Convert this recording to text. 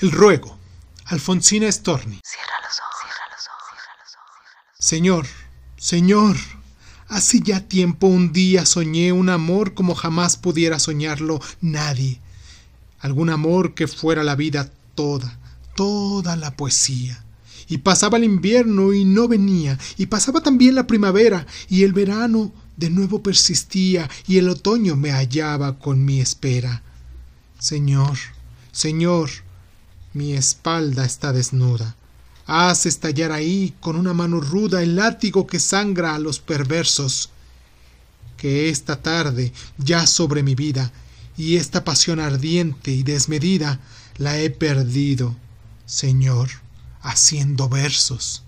El ruego. Alfonsina Storni. Cierra los ojos, cierra los ojos, cierra los ojos. Señor, Señor, hace ya tiempo un día soñé un amor como jamás pudiera soñarlo nadie. Algún amor que fuera la vida toda, toda la poesía. Y pasaba el invierno y no venía, y pasaba también la primavera, y el verano de nuevo persistía, y el otoño me hallaba con mi espera. Señor, Señor, mi espalda está desnuda. Haz estallar ahí con una mano ruda el látigo que sangra a los perversos. Que esta tarde, ya sobre mi vida, y esta pasión ardiente y desmedida, la he perdido, Señor, haciendo versos.